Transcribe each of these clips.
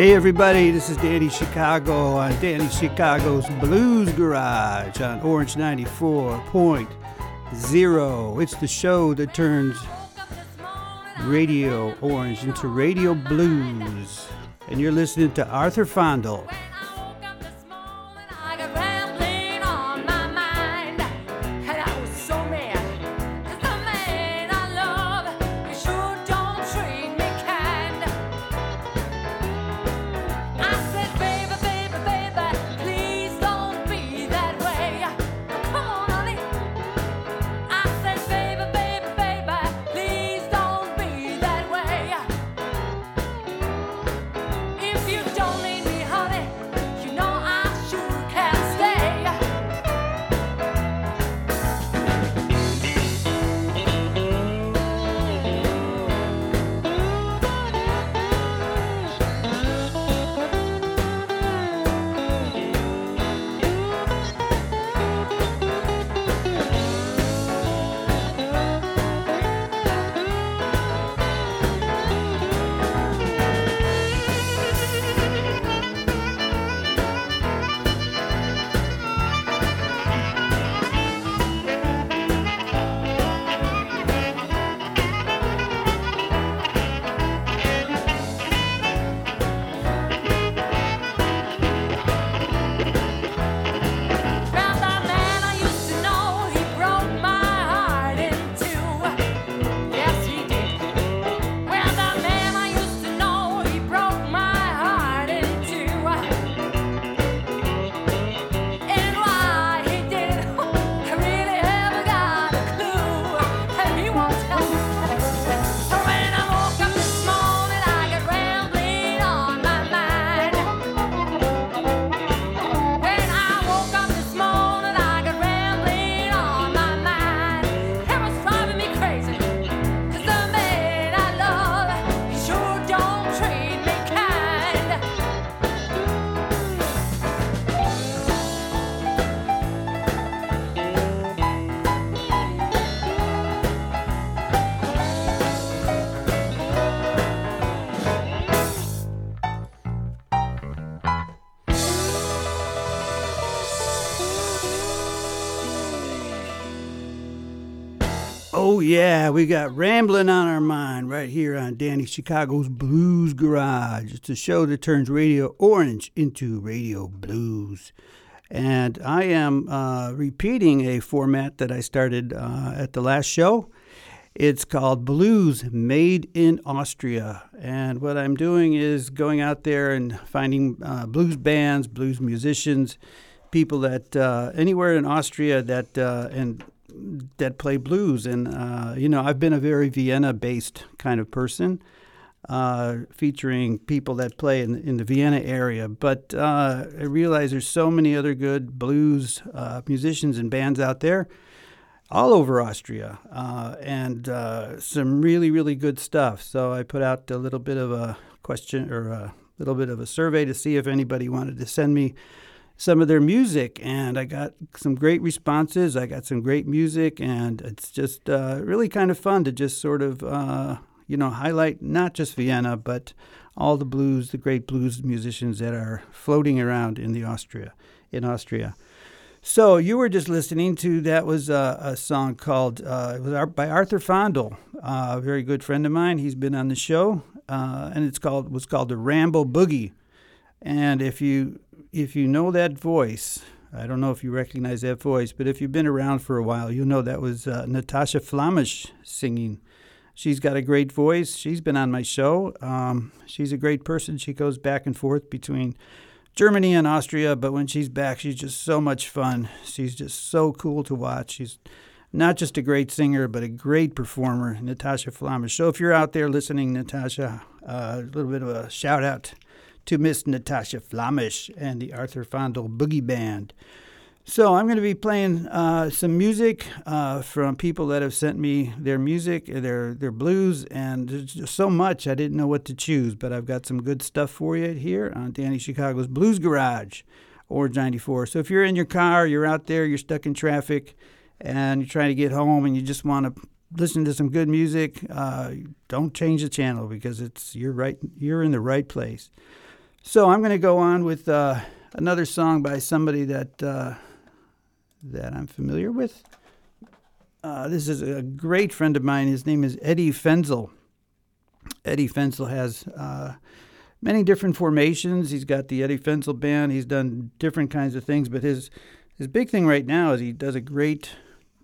Hey everybody, this is Danny Chicago on Danny Chicago's Blues Garage on Orange 94.0. It's the show that turns Radio Orange into Radio Blues. And you're listening to Arthur Fondle. Yeah, we got Rambling on Our Mind right here on Danny Chicago's Blues Garage. It's a show that turns Radio Orange into Radio Blues. And I am uh, repeating a format that I started uh, at the last show. It's called Blues Made in Austria. And what I'm doing is going out there and finding uh, blues bands, blues musicians, people that uh, anywhere in Austria that, uh, and that play blues. And, uh, you know, I've been a very Vienna based kind of person, uh, featuring people that play in, in the Vienna area. But uh, I realize there's so many other good blues uh, musicians and bands out there all over Austria uh, and uh, some really, really good stuff. So I put out a little bit of a question or a little bit of a survey to see if anybody wanted to send me some of their music, and I got some great responses. I got some great music, and it's just uh, really kind of fun to just sort of, uh, you know, highlight not just Vienna, but all the blues, the great blues musicians that are floating around in the Austria, in Austria. So you were just listening to that was a, a song called uh, it was by Arthur Fondle, uh, a very good friend of mine. He's been on the show, uh, and it's called was called the Ramble Boogie. And if you if you know that voice, I don't know if you recognize that voice, but if you've been around for a while, you'll know that was uh, Natasha Flamish singing. She's got a great voice. She's been on my show. Um, she's a great person. She goes back and forth between Germany and Austria, but when she's back, she's just so much fun. She's just so cool to watch. She's not just a great singer, but a great performer, Natasha Flamish. So if you're out there listening, Natasha, uh, a little bit of a shout out to Miss Natasha Flamish and the Arthur Fondle Boogie Band. So I'm going to be playing uh, some music uh, from people that have sent me their music, their their blues, and there's just so much I didn't know what to choose. But I've got some good stuff for you here on Danny Chicago's Blues Garage, Orange 94. So if you're in your car, you're out there, you're stuck in traffic, and you're trying to get home, and you just want to listen to some good music, uh, don't change the channel because it's you're right, you're in the right place. So I'm going to go on with uh, another song by somebody that uh, that I'm familiar with. Uh, this is a great friend of mine. His name is Eddie Fenzel. Eddie Fenzel has uh, many different formations. He's got the Eddie Fenzel band. He's done different kinds of things, but his his big thing right now is he does a great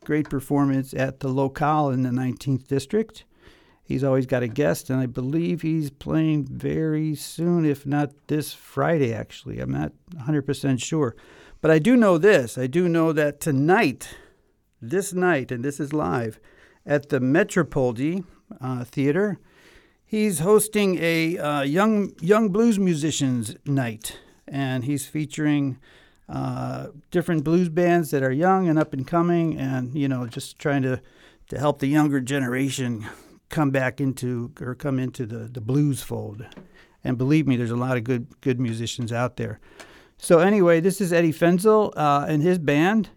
great performance at the locale in the 19th district. He's always got a guest, and I believe he's playing very soon, if not this Friday, actually. I'm not 100% sure. But I do know this I do know that tonight, this night, and this is live, at the Metropole uh, Theater, he's hosting a uh, young, young blues musicians night, and he's featuring. Uh, different blues bands that are young and up and coming, and you know, just trying to to help the younger generation come back into or come into the, the blues fold. And believe me, there's a lot of good good musicians out there. So anyway, this is Eddie Fenzel uh, and his band,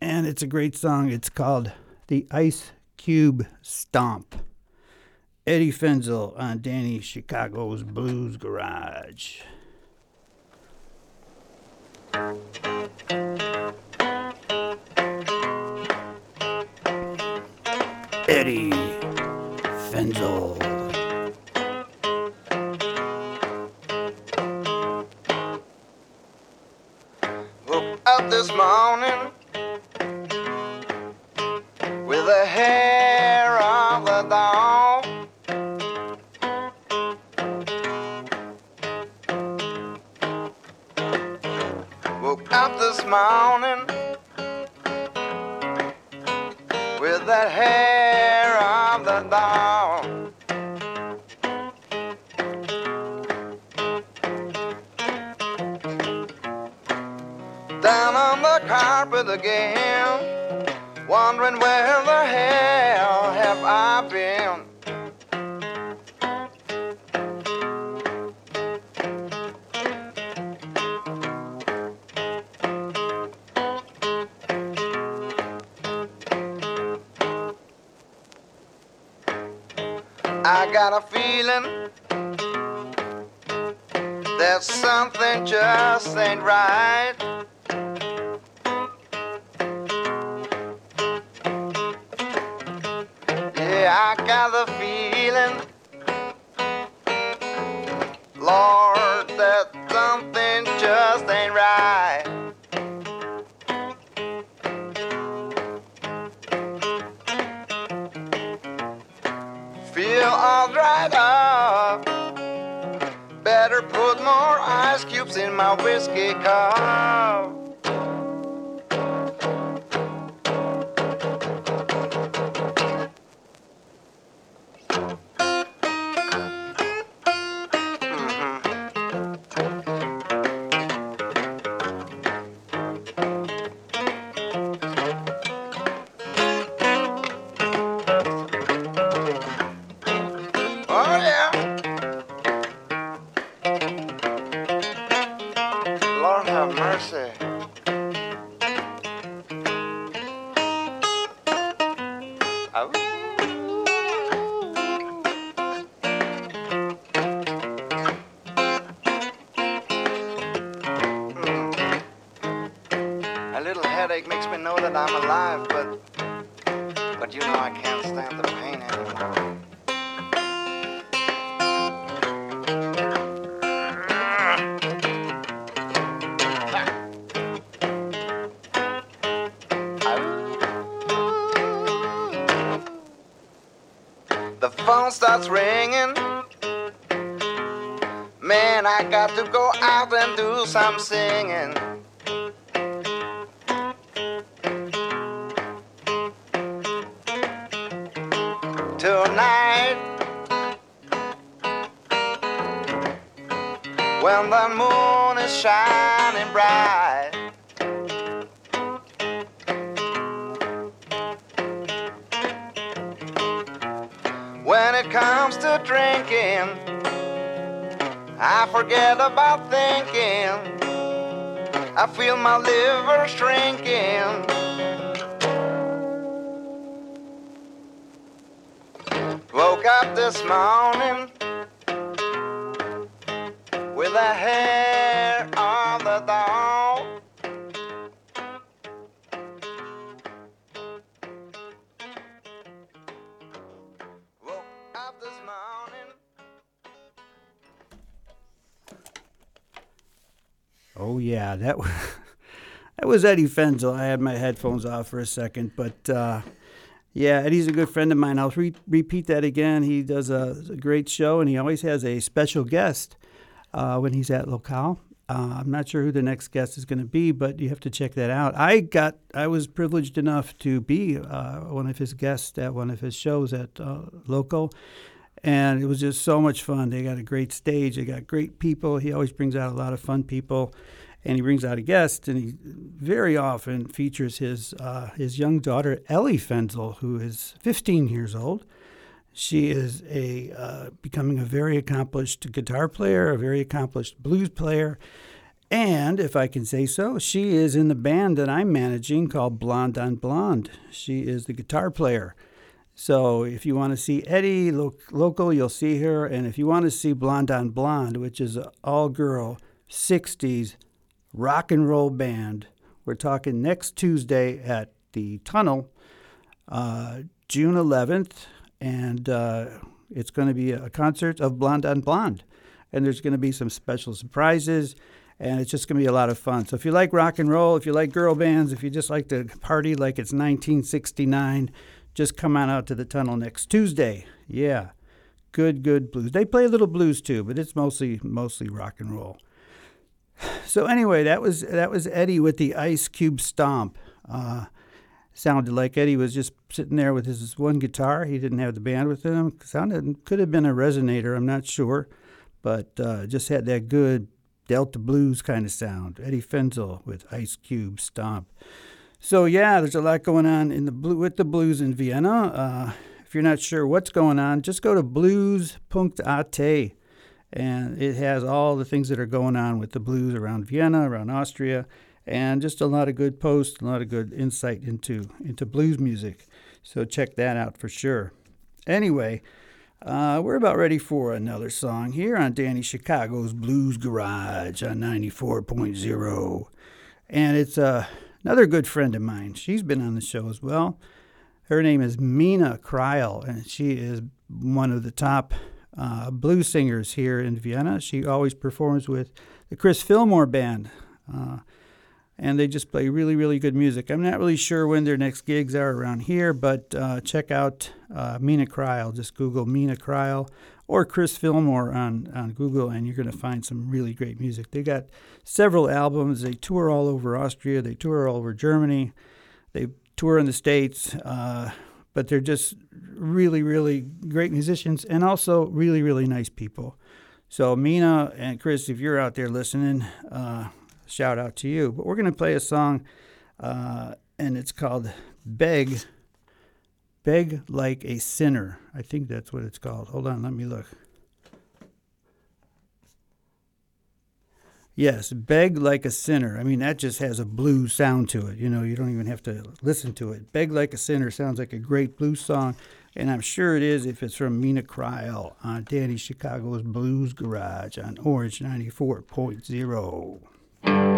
and it's a great song. It's called "The Ice Cube Stomp." Eddie Fenzel on Danny Chicago's Blues Garage. Eddie Fenzel. Woke up this morning with the hair of the dog. Woke up this morning carpet again, wondering where the hell have I been? I got a feeling that something just ain't right. The phone starts ringing. Man, I got to go out and do some singing. Tonight, when the moon is shining bright. Drinking, I forget about thinking. I feel my liver shrinking. Woke up this morning with a hair Oh yeah, that was that was Eddie Fenzel. I had my headphones off for a second, but uh, yeah, Eddie's a good friend of mine. I'll re- repeat that again. He does a, a, great show, and he always has a special guest uh, when he's at Locale. Uh, I'm not sure who the next guest is going to be, but you have to check that out. I got, I was privileged enough to be uh, one of his guests at one of his shows at uh, Local, and it was just so much fun. They got a great stage. They got great people. He always brings out a lot of fun people, and he brings out a guest, and he very often features his uh, his young daughter Ellie Fenzel, who is 15 years old. She is a uh, becoming a very accomplished guitar player, a very accomplished blues player, and if I can say so, she is in the band that I'm managing called Blonde on Blonde. She is the guitar player. So if you want to see Eddie lo- local, you'll see her, and if you want to see Blonde on Blonde, which is an all-girl '60s rock and roll band, we're talking next Tuesday at the Tunnel, uh, June 11th and uh, it's going to be a concert of Blonde on Blonde. And there's going to be some special surprises, and it's just going to be a lot of fun. So if you like rock and roll, if you like girl bands, if you just like to party like it's 1969, just come on out to the tunnel next Tuesday. Yeah, good, good blues. They play a little blues too, but it's mostly mostly rock and roll. So anyway, that was that was Eddie with the Ice Cube Stomp. Uh, sounded like Eddie was just sitting there with his one guitar. He didn't have the band with him. Sounded could have been a resonator. I'm not sure, but uh, just had that good Delta blues kind of sound. Eddie Fenzel with Ice Cube Stomp. So yeah, there's a lot going on in the blue with the blues in Vienna. Uh, if you're not sure what's going on, just go to blues.at and it has all the things that are going on with the blues around Vienna, around Austria and just a lot of good posts, a lot of good insight into into blues music. So check that out for sure. Anyway, uh, we're about ready for another song here on Danny Chicago's Blues Garage on 94.0. And it's uh, another good friend of mine. She's been on the show as well. Her name is Meena Cryle, and she is one of the top uh, blues singers here in Vienna. She always performs with the Chris Fillmore Band. Uh, and they just play really, really good music. I'm not really sure when their next gigs are around here, but uh, check out uh, Meena Cryle. Just Google Meena Cryle or Chris Fillmore on, on Google, and you're going to find some really great music. They got several albums. They tour all over Austria, they tour all over Germany, they tour in the States, uh, but they're just really, really great musicians and also really, really nice people. So, Meena and Chris, if you're out there listening, uh, shout out to you. But we're going to play a song, uh, and it's called Beg, Beg Like a Sinner. I think that's what it's called. Hold on, let me look. Yes, Beg Like a Sinner. I mean, that just has a blues sound to it. You know, you don't even have to listen to it. Beg Like a Sinner sounds like a great blues song, and I'm sure it is if it's from Meena Cryle on Danny Chicago's Blues Garage on Orange 94.0. my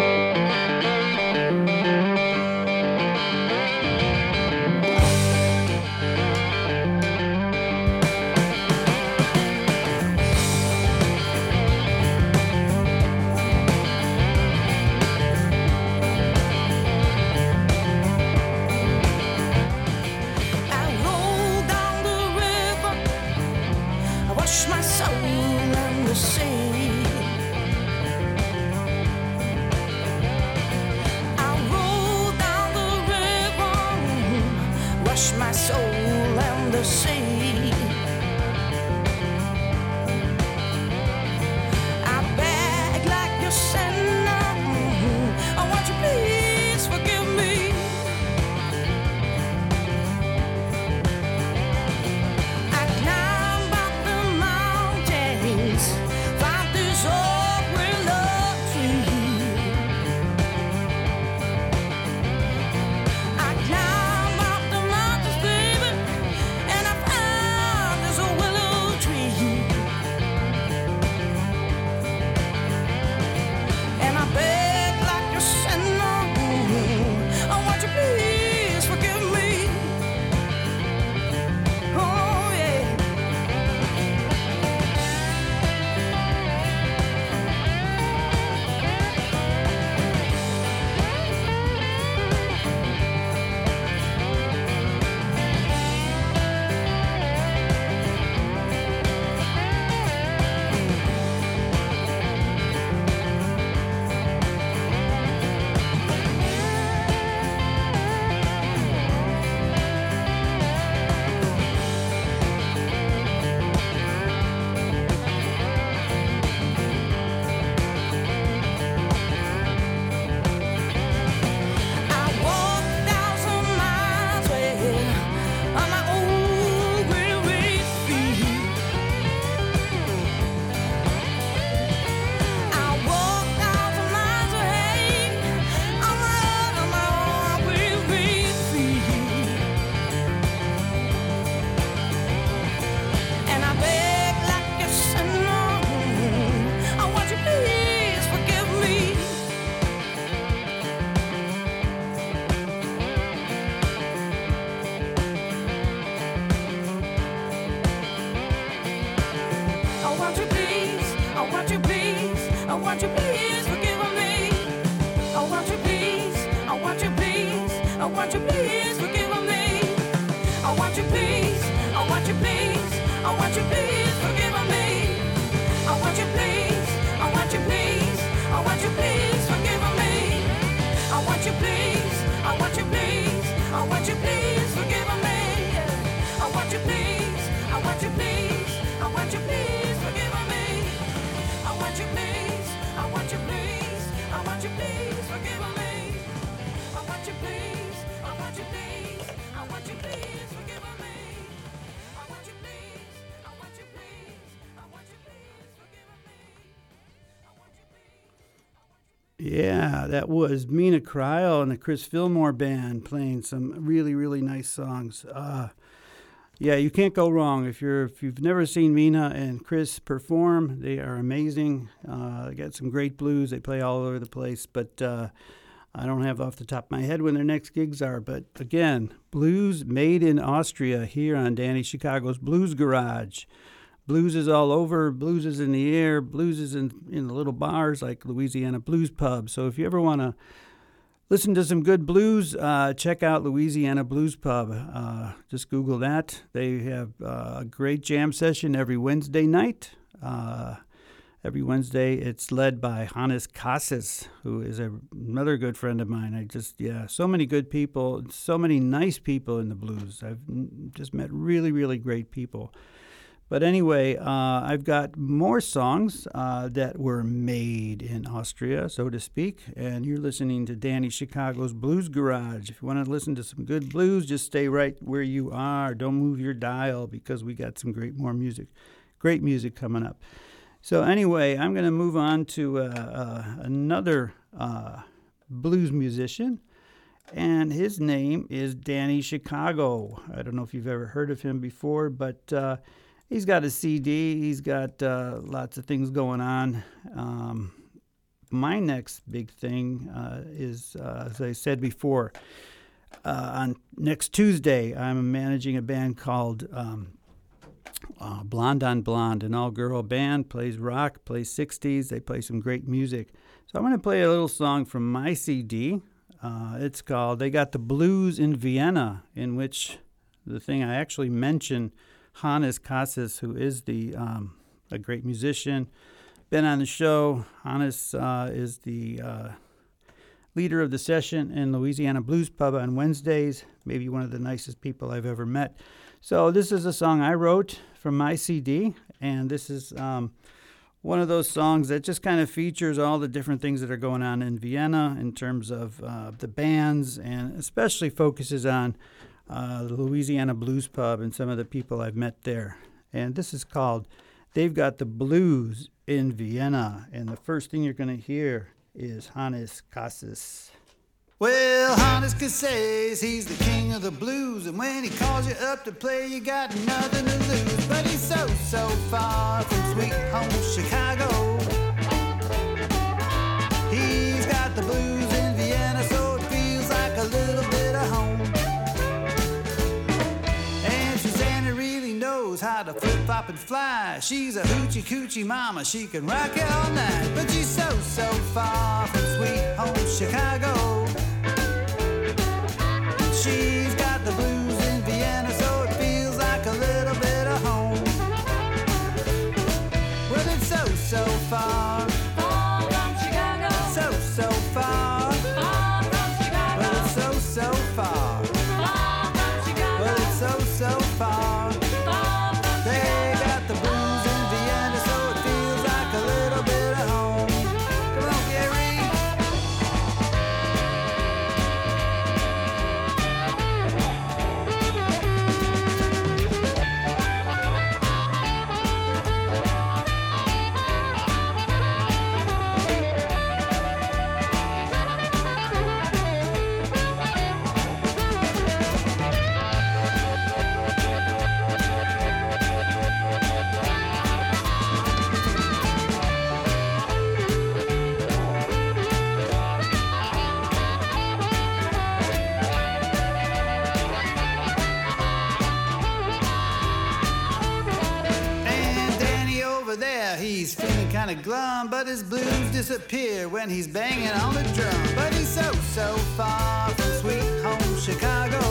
Yeah, that was Meena Cryle and the Chris Fillmore Band playing some really, really nice songs. Uh, yeah, you can't go wrong. If you're if you've never seen Meena and Chris perform. They are amazing. Uh, they got some great blues. They play all over the place, but uh, I don't have off the top of my head when their next gigs are. But again, blues made in Austria here on Danny Chicago's Blues Garage. Blues is all over. Blues is in the air. Blues is in, in the little bars like Louisiana Blues Pub. So if you ever want to listen to some good blues, uh, check out Louisiana Blues Pub. Uh, just Google that. They have uh, a great jam session every Wednesday night. Uh, every Wednesday, it's led by Hannes Casas, who is a, another good friend of mine. I just, yeah, so many good people, so many nice people in the blues. I've just met really, really great people. But anyway, uh, I've got more songs uh, that were made in Austria, so to speak. And you're listening to Danny Chicago's Blues Garage. If you want to listen to some good blues, just stay right where you are. Don't move your dial because we got some great more music, great music coming up. So anyway, I'm going to move on to uh, uh, another uh, blues musician and his name is Danny Chicago. I don't know if you've ever heard of him before, but uh, he's got a CD. He's got uh, lots of things going on. Um, my next big thing uh, is, as I said before, on next Tuesday, I'm managing a band called um, uh, Blonde on Blonde, an all-girl band. Plays rock, plays 60s. They play some great music. So I'm going to play a little song from my CD. Uh, it's called "They Got the Blues in Vienna," in which the thing I actually mention Hannes Casas, who is the um, a great musician, been on the show. Hannes uh, is the uh, leader of the session in Louisiana Blues Pub on Wednesdays. Maybe one of the nicest people I've ever met. So this is a song I wrote from my CD, and this is um, one of those songs that just kind of features all the different things that are going on in Vienna in terms of uh, the bands, and especially focuses on uh, the Louisiana Blues Pub and some of the people I've met there. And this is called They've Got the Blues in Vienna. And the first thing you're going to hear is Hannes Casas. Well, Hannes says he's the king of the blues, and when he calls you up to play, you got nothing to lose. But he's so, so far from sweet home Chicago. He's got the blues in Vienna, so it feels like a little bit of home. And Susanna really knows how to flip flop and fly. She's a hoochie coochie mama, she can rock you all night. But she's so, so far from sweet home Chicago. She's got the blues in Vienna, so it feels like a little bit of home. Well, it's so, so far. Kinda glum, but his blues disappear when he's banging on the drum. But he's so, so far from sweet home Chicago.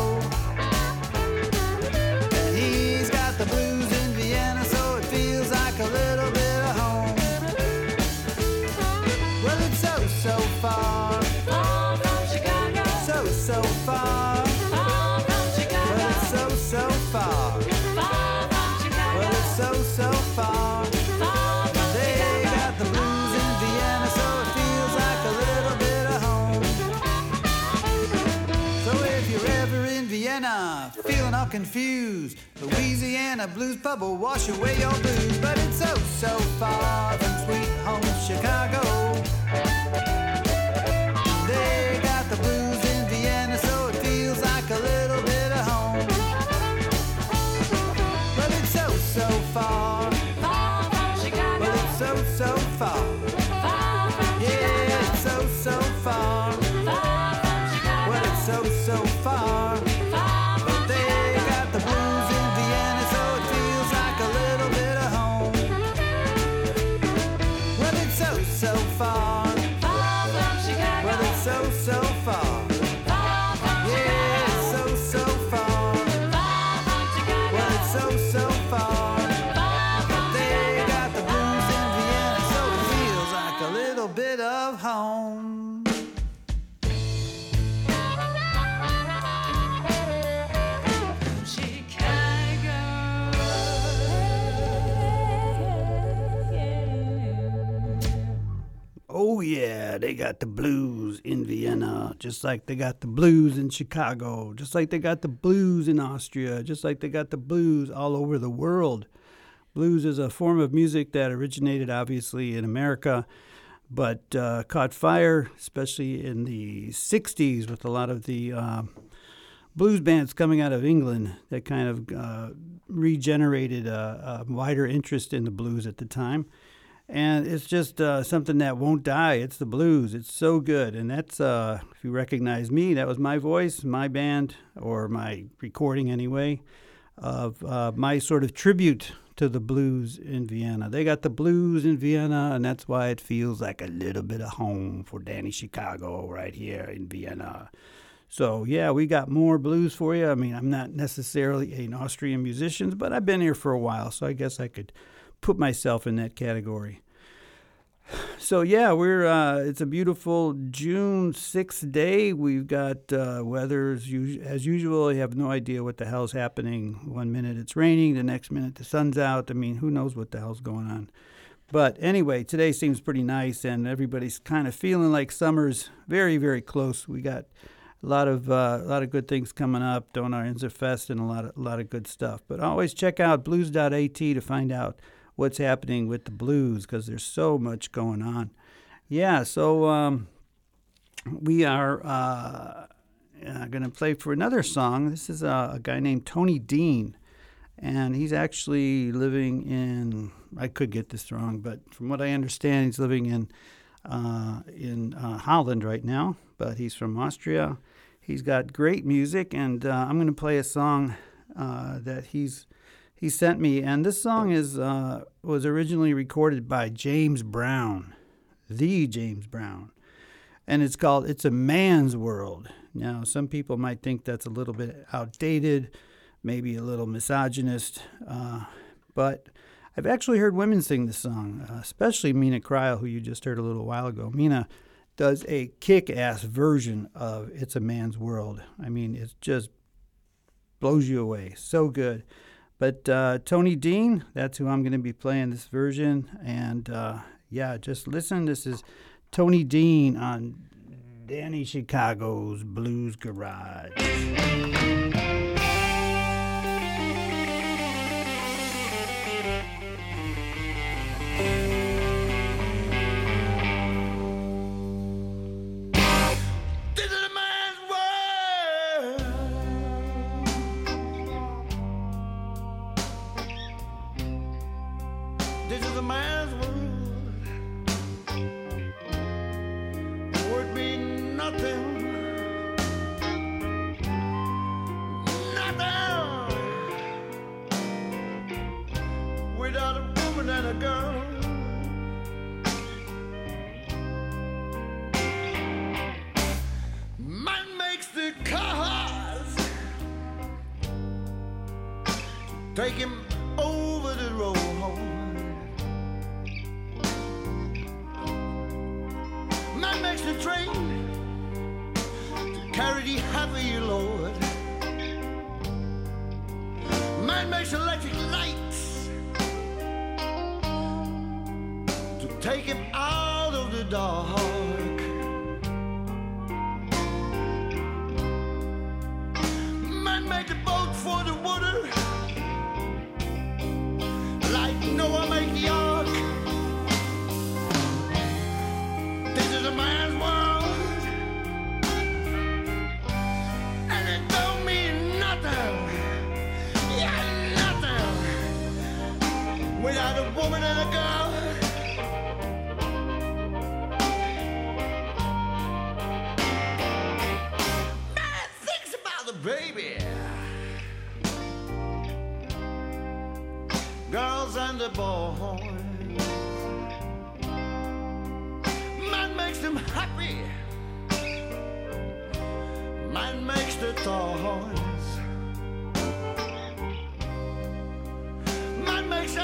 Confused, Louisiana Blues will wash away your blues. But it's so, so far from sweet home Chicago. They got the blues in Vienna, just like they got the blues in Chicago, just like they got the blues in Austria, just like they got the blues all over the world. Blues is a form of music that originated obviously in America, but uh, caught fire, especially in the 60s, with a lot of the uh, blues bands coming out of England that kind of uh, regenerated a, a wider interest in the blues at the time and it's just uh, something that won't die. It's the blues. It's so good, and that's uh, if you recognize me, that was my voice, my band, or my recording anyway, of uh, my sort of tribute to the blues in Vienna. They got the blues in Vienna, and that's why it feels like a little bit of home for Danny Chicago right here in Vienna. So yeah, we got more blues for you. I mean, I'm not necessarily an Austrian musician, but I've been here for a while, so I guess I could put myself in that category. So yeah, we're uh, it's a beautiful June sixth day. We've got uh, weather as, us- as usual. I have no idea what the hell's happening. One minute it's raining, the next minute the sun's out. I mean, who knows what the hell's going on? But anyway, today seems pretty nice, and everybody's kind of feeling like summer's very, very close. We got a lot of uh, a lot of good things coming up. Donauinselfest and a lot of a lot of good stuff. But always check out blues.at to find out what's happening with the blues because there's so much going on. Yeah, so um, we are uh, uh, going to play for another song. This is a, a guy named Tony Dean, and he's actually living in. I could get this wrong, but from what I understand, he's living in uh, in uh, Holland right now. But he's from Austria. He's got great music, and uh, I'm going to play a song that he's he sent me, and this song is uh, was originally recorded by James Brown, the James Brown, and it's called "It's a Man's World." Now, some people might think that's a little bit outdated, maybe a little misogynist, uh, but I've actually heard women sing this song, uh, especially Meena Cryle, who you just heard a little while ago. Meena does a kick-ass version of "It's a Man's World." I mean, it just blows you away. So good. But uh, Tony Dean, that's who I'm going to be playing this version. And uh, yeah, just listen. This is Tony Dean on Danny Chicago's Blues Garage.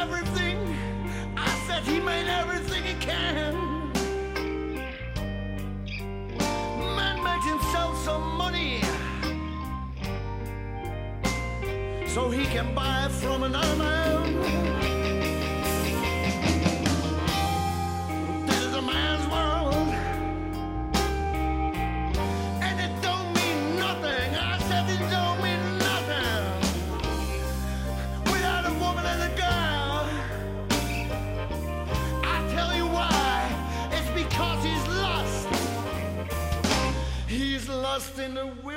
everything. I said he made everything he can. Man made himself some money. So he can buy from another man. in the wind.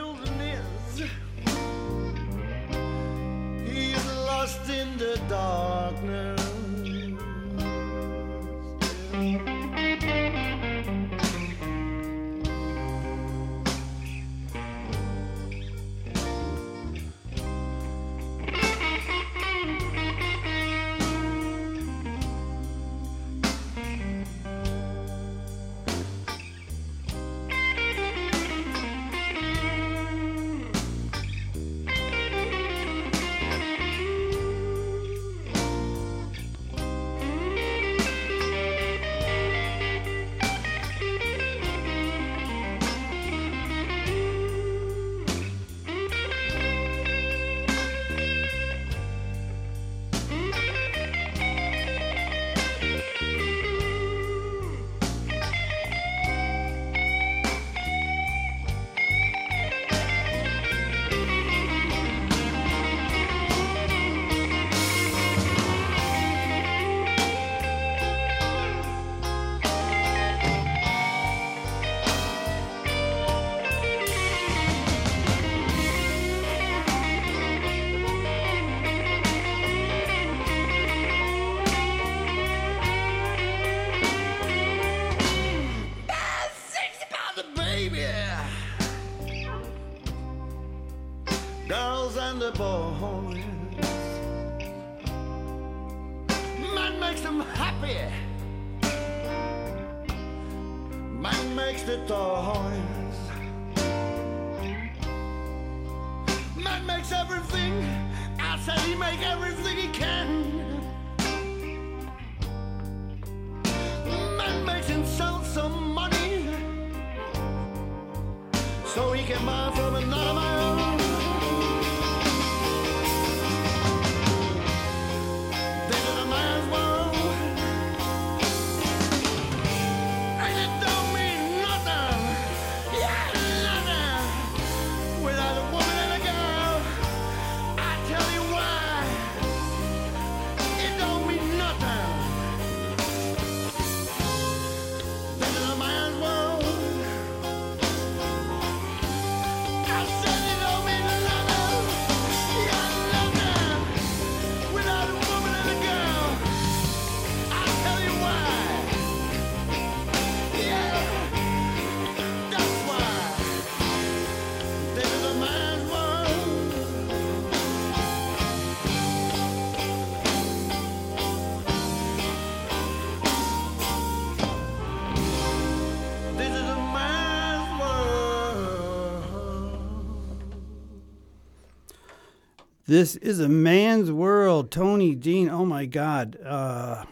This is a man's world. Tony Dean. Oh my God. Uh,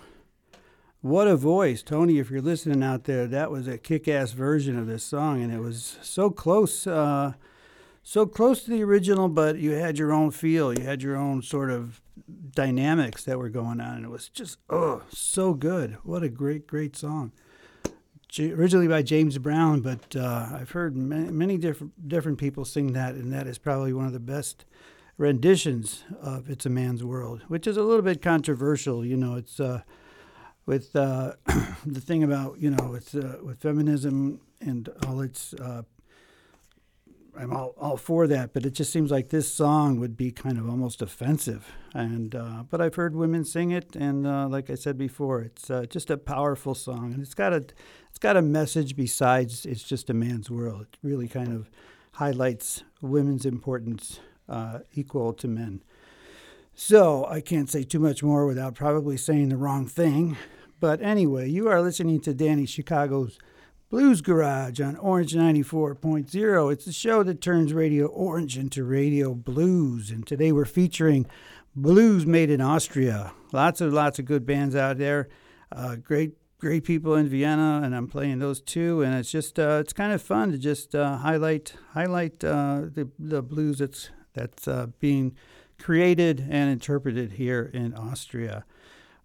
what a voice. Tony, if you're listening out there, that was a kick ass version of this song. And it was so close, uh, so close to the original, but you had your own feel. You had your own sort of dynamics that were going on. And it was just, oh, so good. What a great, great song. J- originally by James Brown, but uh, I've heard many, many different different people sing that, and that is probably one of the best renditions of "It's a Man's World," which is a little bit controversial. You know, it's uh, with uh, the thing about you know it's uh, with feminism and all its. Uh, I'm all, all for that, but it just seems like this song would be kind of almost offensive. And uh, but I've heard women sing it, and uh, like I said before, it's just a powerful song, and it's got a it's got a message besides it's just a man's world. It really kind of highlights women's importance uh, equal to men. So I can't say too much more without probably saying the wrong thing. But anyway, you are listening to Danny Chicago's Blues Garage on Orange 94.0. It's the show that turns Radio Orange into Radio Blues. And today we're featuring Blues Made in Austria. Lots of lots of good bands out there. Uh, great great people in Vienna, and I'm playing those too. And it's just uh, it's kind of fun to just uh, highlight highlight uh, the the blues that's that's uh, being created and interpreted here in Austria.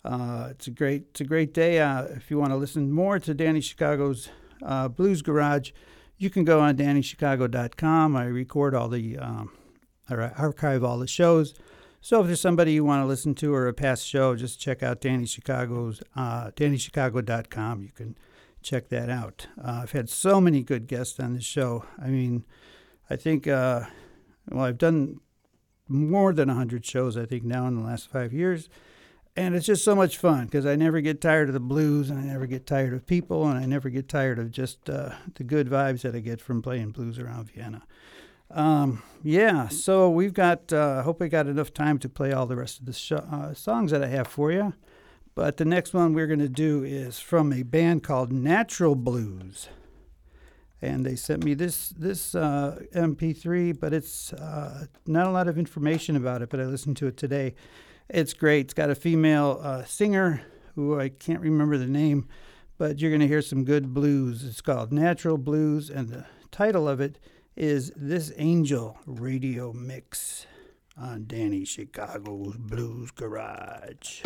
Uh, it's a great it's a great day. Uh, if you want to listen more to Danny Chicago's uh, Blues Garage, you can go on DannyChicago.com. I record all the um, I archive all the shows. So if there's somebody you want to listen to or a past show, just check out Danny Chicago's uh, DannyChicago.com. You can check that out. Uh, I've had so many good guests on the show. I mean, I think uh, well, I've done more than 100 shows, I think, now in the last five years. And it's just so much fun because I never get tired of the blues and I never get tired of people and I never get tired of just uh, the good vibes that I get from playing blues around Vienna. Um, yeah, so we've got, uh, I uh, hope I got enough time to play all the rest of the sh- uh, songs that I have for you. But the next one we're going to do is from a band called Natural Blues and they sent me this this uh, MP3, but it's uh, not a lot of information about it. But I listened to it today. It's great. It's got a female uh, singer who I can't remember the name, but you're going to hear some good blues. It's called Natural Blues, and the title of it is "This Angel Radio Mix" on Danny Chicago's Blues Garage.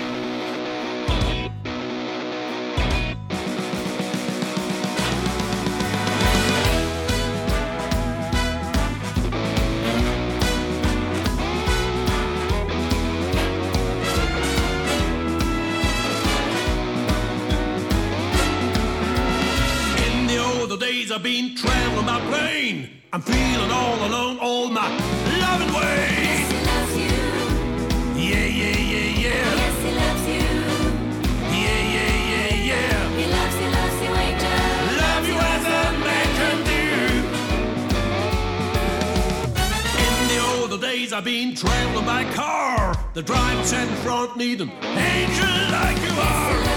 Days I've been traveling my plane. I'm feeling all alone, all my loving way. Yes, he loves you. Yeah, yeah, yeah, yeah. Yes, he loves you. Yeah, yeah, yeah, yeah. He loves you, loves you, angel. Love you as a man can do. In the older days I've been traveling by car. The driver sat in front, need an angel like you are.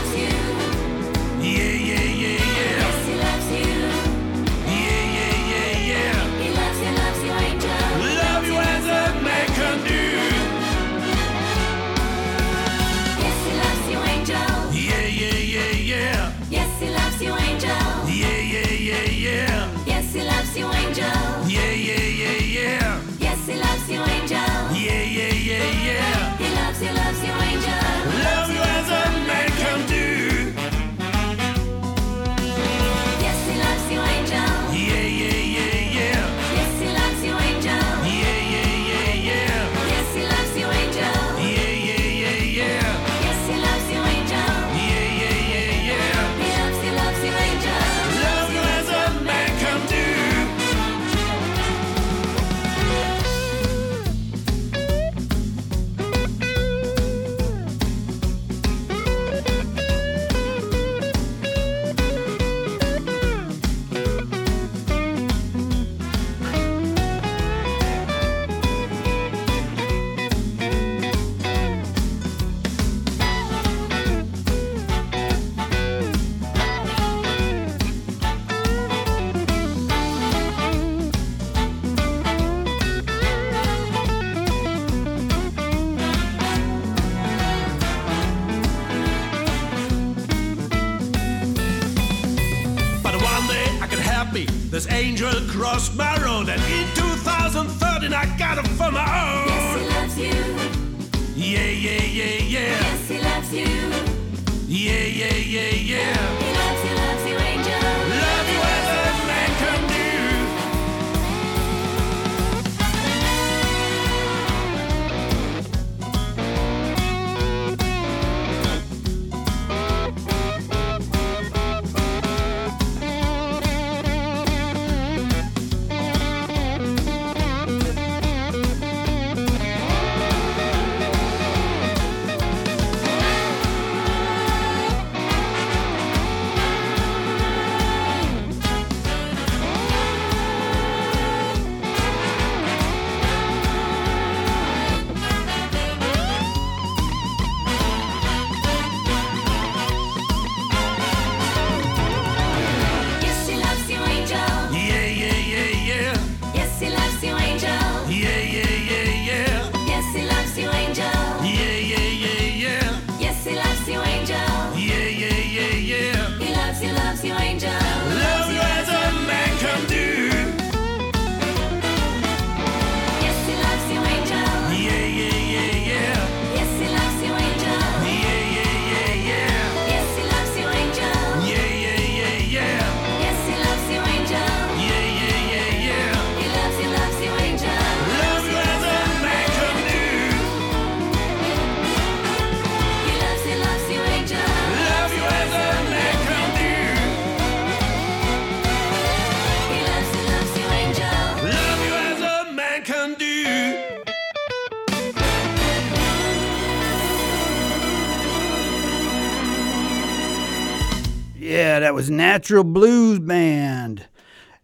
Was Natural Blues Band.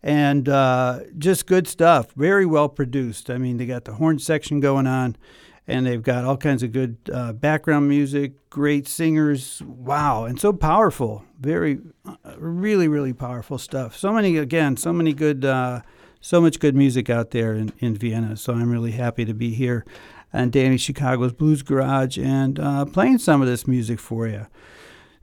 And uh, just good stuff. Very well produced. I mean, they got the horn section going on, and they've got all kinds of good uh, background music, great singers. Wow. And so powerful. Very, uh, really, really powerful stuff. So many, again, so many good, uh, so much good music out there in, in Vienna. So I'm really happy to be here on Danny Chicago's Blues Garage and uh, playing some of this music for you.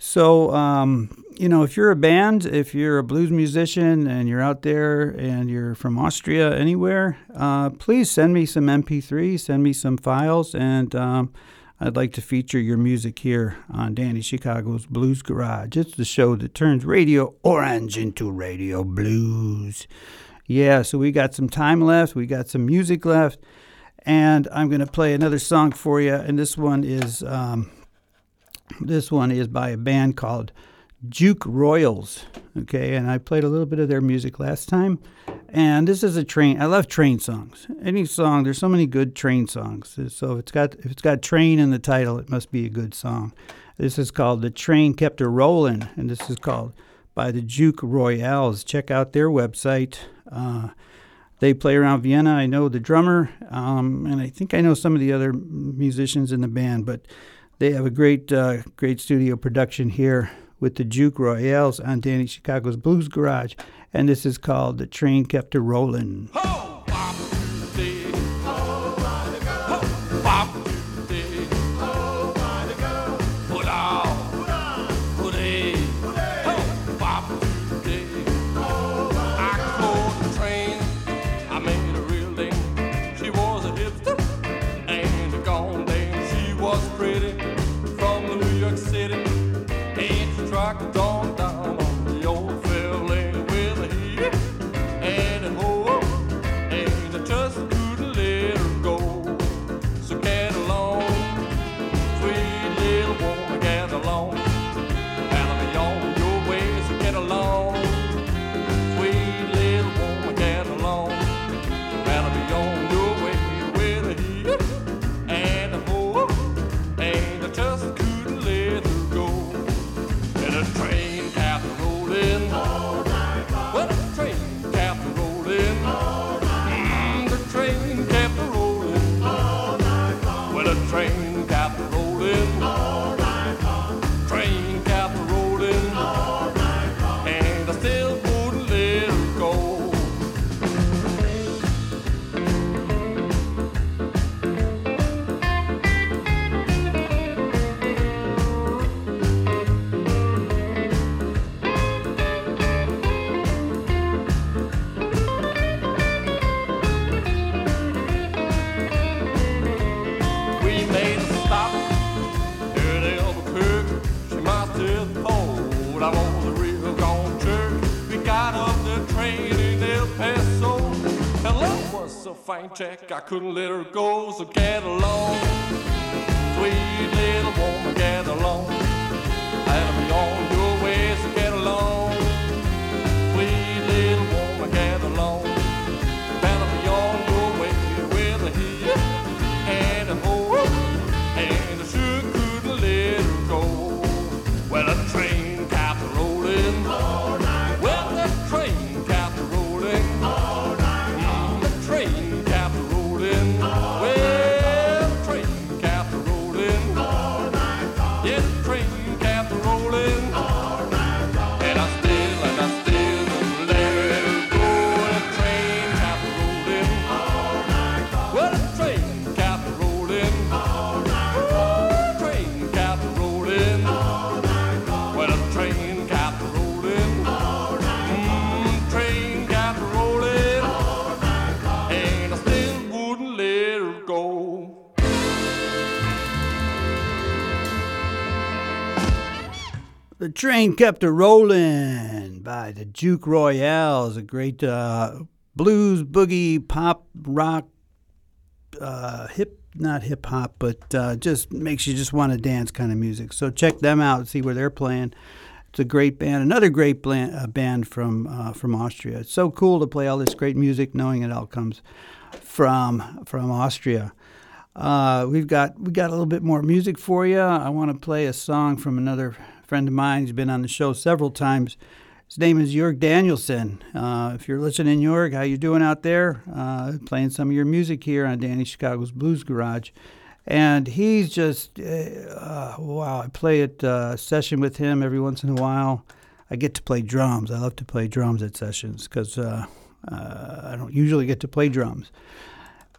So, um, you know, if you're a band, if you're a blues musician and you're out there and you're from Austria, anywhere, uh, please send me some MP3s, send me some files, and um, I'd like to feature your music here on Danny Chicago's Blues Garage. It's the show that turns Radio Orange into Radio Blues. Yeah, so we got some time left, we got some music left, and I'm going to play another song for you, and this one is. Um, this one is by a band called Juke Royals. Okay, and I played a little bit of their music last time. And this is a train. I love train songs. Any song, there's so many good train songs. So if it's got if it's got train in the title, it must be a good song. This is called "The Train Kept a Rollin'," and this is called by the Juke Royals. Check out their website. Uh, they play around Vienna. I know the drummer, um, and I think I know some of the other musicians in the band, but they have a great, uh, great studio production here with the Juke Royales on Danny Chicago's Blues Garage, and this is called "The Train Kept a Rollin'." Ho, I couldn't let her go, so get along. The train kept a rolling by the Juke Royales, a great uh, blues, boogie, pop, rock, uh, hip, not hip hop, but uh, just makes you just want to dance kind of music. So check them out, see where they're playing. It's a great band, another great bland, uh, band from uh, from Austria. It's so cool to play all this great music, knowing it all comes from from Austria. Uh, we've got we got a little bit more music for you. I want to play a song from another friend of mine. He's been on the show several times. His name is Jörg Danielson. Uh, if you're listening, Jörg, how you doing out there? Uh, playing some of your music here on Danny Chicago's Blues Garage. And he's just, uh, uh, wow, I play at uh, session with him every once in a while. I get to play drums. I love to play drums at sessions because uh, I don't usually get to play drums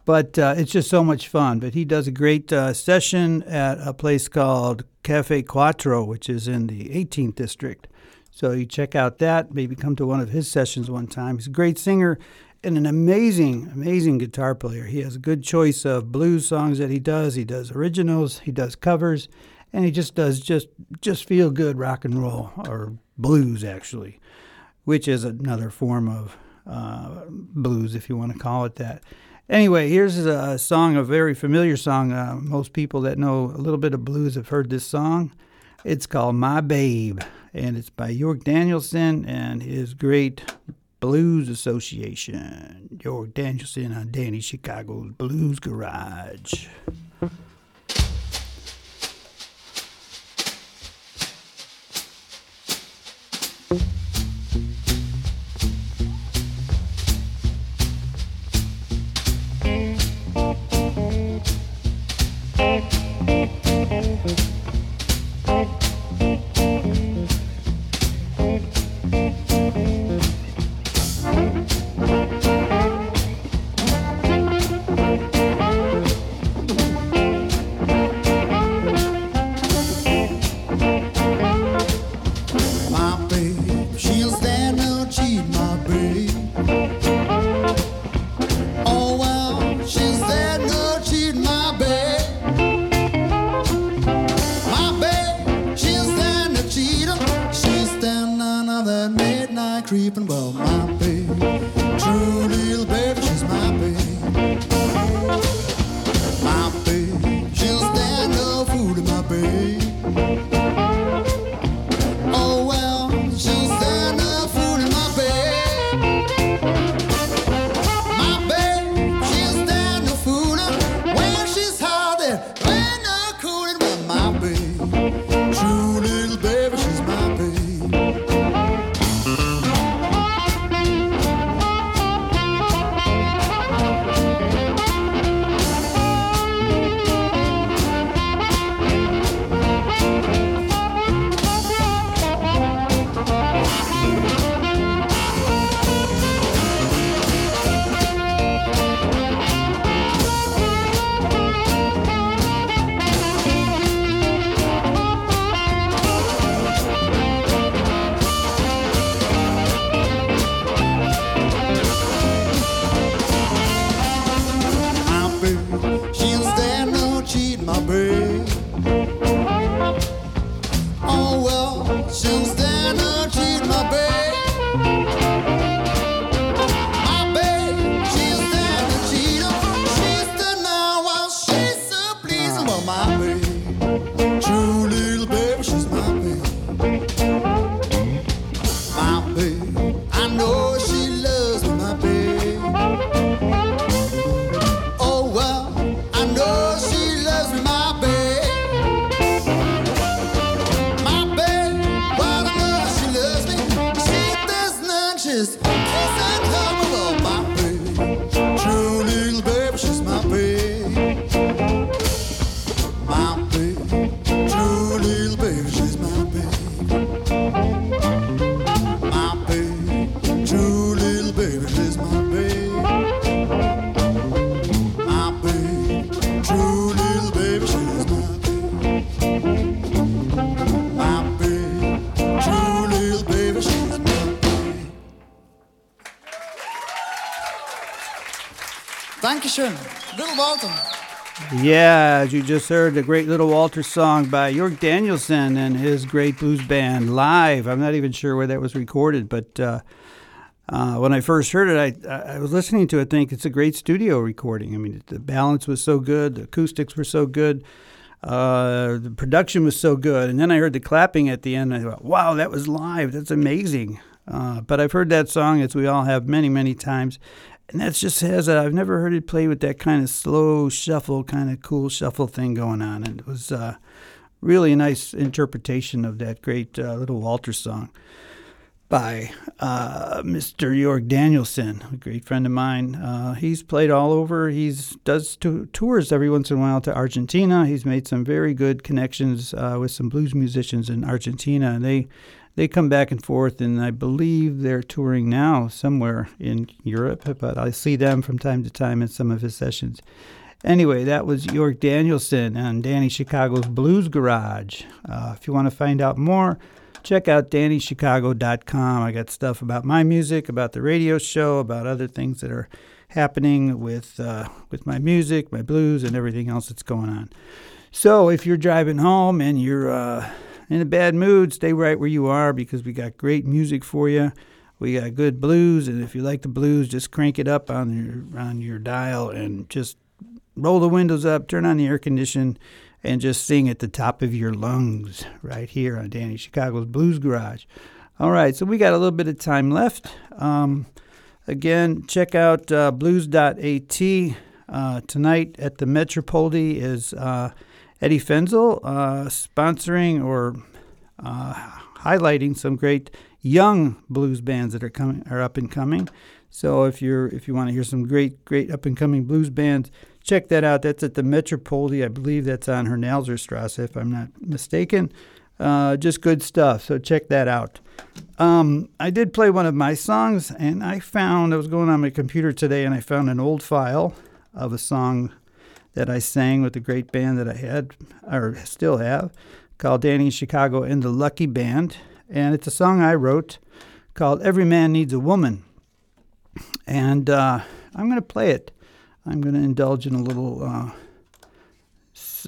but uh, it's just so much fun. But he does a great uh, session at a place called Cafe Quattro, which is in the 18th district. So you check out that. Maybe come to one of his sessions one time. He's a great singer and an amazing, amazing guitar player. He has a good choice of blues songs that he does. He does originals. He does covers, and he just does just just feel good rock and roll or blues actually, which is another form of uh, blues if you want to call it that. Anyway, here's a song, a very familiar song. Uh, most people that know a little bit of blues have heard this song. It's called My Babe, and it's by Jörg Danielson and his great Blues Association. Jörg Danielson on Danny Chicago's Blues Garage. Yeah, as you just heard, the great Little Walter song by Jörg Danielson and his great blues band live. I'm not even sure where that was recorded, but uh, uh, when I first heard it, I, I was listening to it, think it's a great studio recording. I mean, the balance was so good, the acoustics were so good, uh, the production was so good, and then I heard the clapping at the end. I thought, wow, that was live. That's amazing. Uh, but I've heard that song, as we all have, many, many times, and that's just has I've never heard it play with that kind of slow shuffle, kind of cool shuffle thing going on, and it was uh, really a nice interpretation of that great uh, little Walter song by uh, Mr. Jörg Danielson, a great friend of mine. Uh, he's played all over. He's does to, tours every once in a while to Argentina. He's made some very good connections uh, with some blues musicians in Argentina, and they they come back and forth. And I believe they're touring now somewhere in Europe, but I see them from time to time in some of his sessions. Anyway, that was Jörg Danielson and Danny Chicago's Blues Garage. Uh, if you want to find out more, check out DannyChicago.com. I got stuff about my music, about the radio show, about other things that are happening with uh, with my music, my blues, and everything else that's going on. So if you're driving home and you're uh, in a bad mood, stay right where you are because we got great music for you. We got good blues, and if you like the blues, just crank it up on your on your dial and just roll the windows up, turn on the air condition, and just sing at the top of your lungs right here on Danny Chicago's Blues Garage. All right, so we got a little bit of time left. Um, again, check out uh, blues.at. Uh, tonight at the Metropole is uh, Eddie Fenzel uh, sponsoring or uh, highlighting some great young blues bands that are coming are up and coming. So if you're if you want to hear some great great up and coming blues bands, check that out. That's at the Metropole. I believe that's on Hernalserstrasse, if I'm not mistaken. Uh, just good stuff. So check that out. Um, I did play one of my songs, and I found I was going on my computer today, and I found an old file of a song that I sang with the great band that I had or still have called Danny in Chicago and the Lucky Band, and it's a song I wrote called "Every Man Needs a Woman," and uh, I'm going to play it. I'm going to indulge in a little, uh,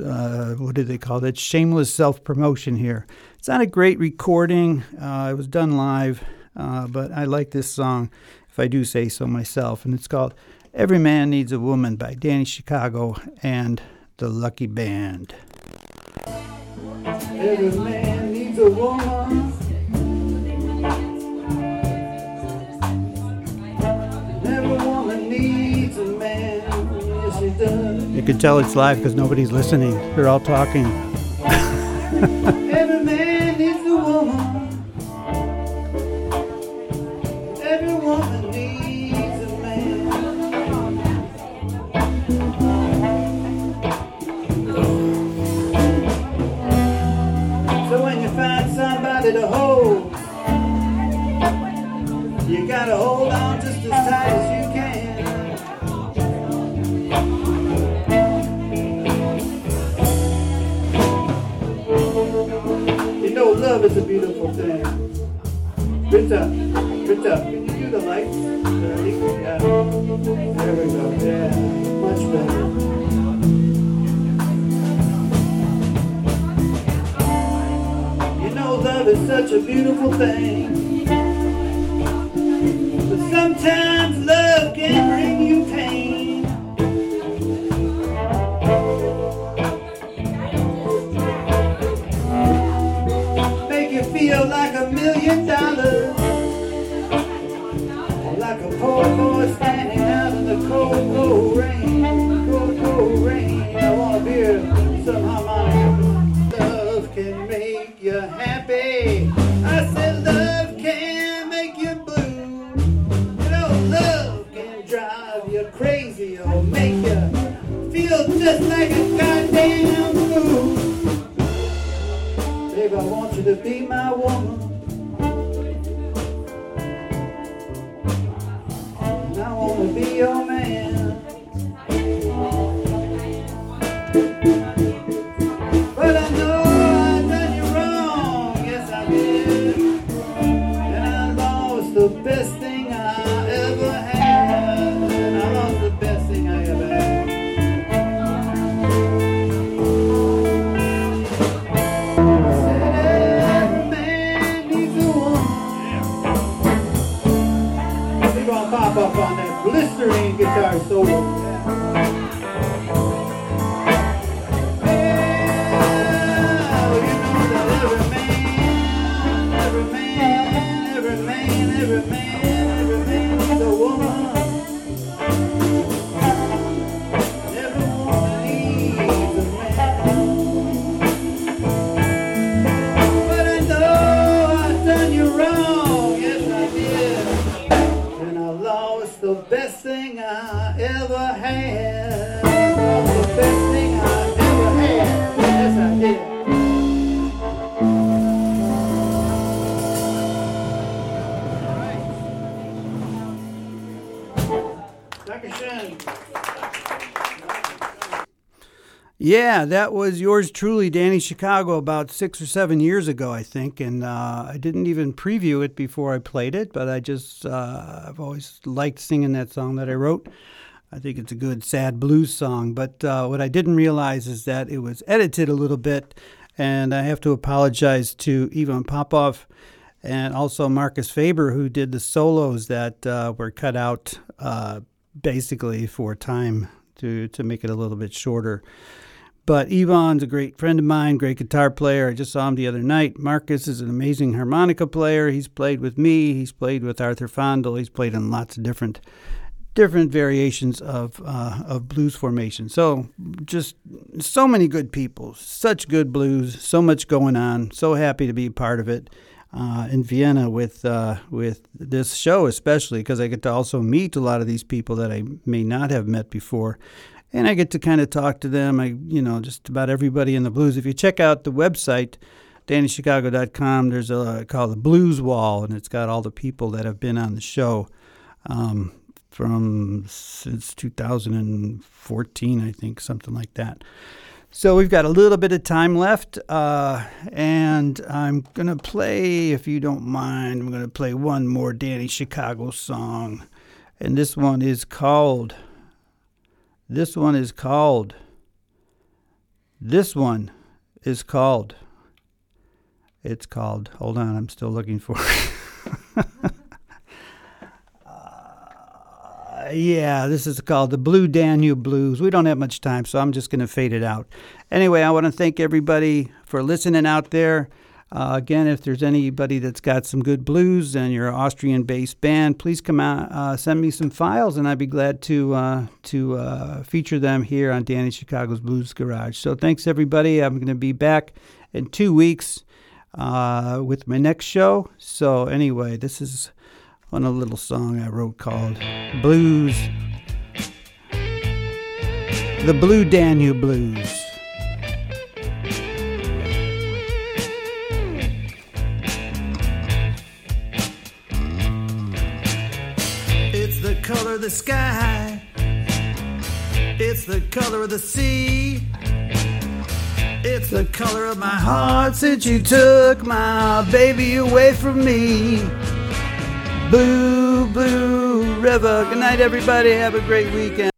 uh, what do they call it? Shameless self promotion here. It's not a great recording. Uh, it was done live, uh, but I like this song, if I do say so myself. And it's called Every Man Needs a Woman by Danny Chicago and the Lucky Band. Every man needs a woman. Every woman needs a man. Yes, she does. You can tell it's live because nobody's listening. They're all talking. Every man you gotta hold on just as tight as you can. You know love is a beautiful thing. Rita, Rita, can you do the lights? Yeah. There we go. Yeah, much better. You know love is such a beautiful thing. Sometimes love can bring you pain. Make you feel like a million dollars. Like a poor boy Yeah, that was yours truly, Danny Chicago, about six or seven years ago, I think. And uh, I didn't even preview it before I played it, but I just, uh, I've always liked singing that song that I wrote. I think it's a good, sad blues song. But uh, what I didn't realize is that it was edited a little bit. And I have to apologize to Ivan Popov and also Marcus Faber, who did the solos that uh, were cut out uh, basically for time to, to make it a little bit shorter. But Ivan's a great friend of mine, great guitar player. I just saw him the other night. Marcus is an amazing harmonica player. He's played with me. He's played with Arthur Fondel. He's played in lots of different different variations of uh, of blues formation. So just so many good people, such good blues, so much going on. So happy to be part of it uh, in Vienna with uh, with this show, especially because I get to also meet a lot of these people that I may not have met before. And I get to kind of talk to them. I, you know, just about everybody in the blues. If you check out the website, DannyChicago.com, there's a called the Blues Wall, and it's got all the people that have been on the show um, from since 2014, I think, something like that. So we've got a little bit of time left, uh, and I'm going to play, if you don't mind, I'm going to play one more Danny Chicago song. And this one is called, this one is called, this one is called, it's called, hold on, I'm still looking for it. Uh, yeah, this is called the Blue Danube Blues. We don't have much time, so I'm just going to fade it out. Anyway, I want to thank everybody for listening out there. Uh, again, if there's anybody that's got some good blues and you're an Austrian-based band, please come out, uh, send me some files, and I'd be glad to uh, to uh, feature them here on Danny Chicago's Blues Garage. So thanks everybody. I'm going to be back in two weeks uh, with my next show. So anyway, this is on a little song I wrote called Blues. The Blue Danube Blues. The sky. It's the color of the sea. It's the color of my heart since you took my baby away from me. Blue, blue river. Good night, everybody. Have a great weekend.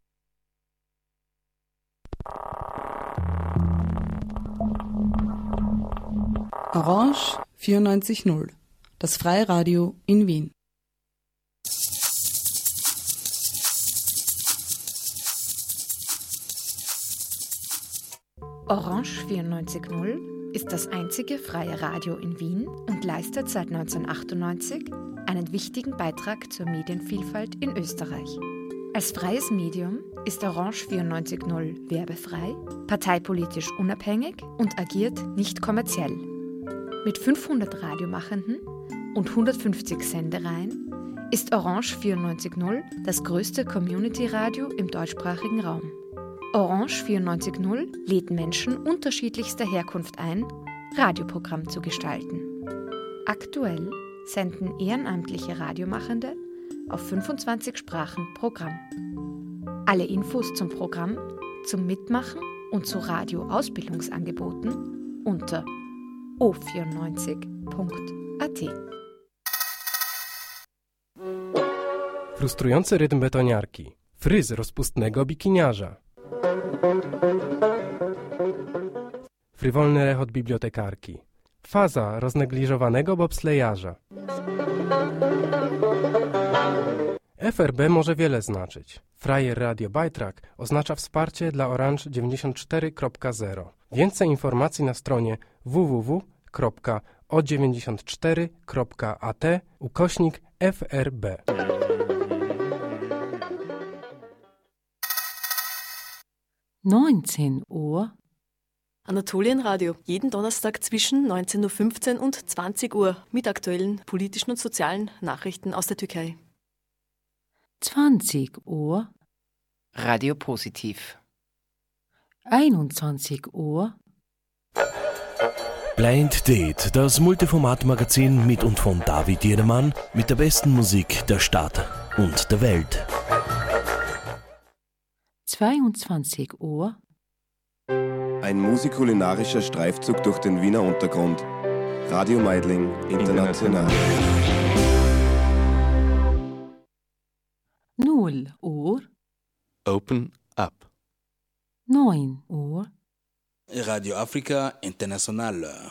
Orange 94.0, das Freiradio in Wien. Orange 94.0 ist das einzige freie Radio in Wien und leistet seit 1998 einen wichtigen Beitrag zur Medienvielfalt in Österreich. Als freies Medium ist Orange 94.0 werbefrei, parteipolitisch unabhängig und agiert nicht kommerziell. Mit 500 Radiomachenden und 150 Sendereien ist Orange 94.0 das größte Community-Radio im deutschsprachigen Raum. Orange 94.0 lädt Menschen unterschiedlichster Herkunft ein, Radioprogramm zu gestalten. Aktuell senden ehrenamtliche Radiomachende auf 25 Sprachen Programm. Alle Infos zum Programm, zum Mitmachen und zu Radioausbildungsangeboten unter o94.at. Frustrujący rytm betoniarki. Fryz rozpustnego bikiniarza. Frywolny rechot bibliotekarki. Faza roznegliżowanego bobslejarza. FRB może wiele znaczyć. Frajer Radio Bajtrak oznacza wsparcie dla Orange 94.0. Więcej informacji na stronie www.o94.at ukośnik FRB. Neunzehn Uhr Anatolienradio, jeden Donnerstag zwischen 19.15 Uhr und 20 Uhr mit aktuellen politischen und sozialen Nachrichten aus der Türkei. 20 Uhr Radio Positiv. 21 Uhr Blind Date, das Multiformat-Magazin mit und von David Jedermann mit der besten Musik der Stadt und der Welt. 22 Uhr Ein musikulinarischer Streifzug durch den Wiener Untergrund. Radio Meidling International. 0 Uhr Open Up. 9 Uhr Radio Africa International.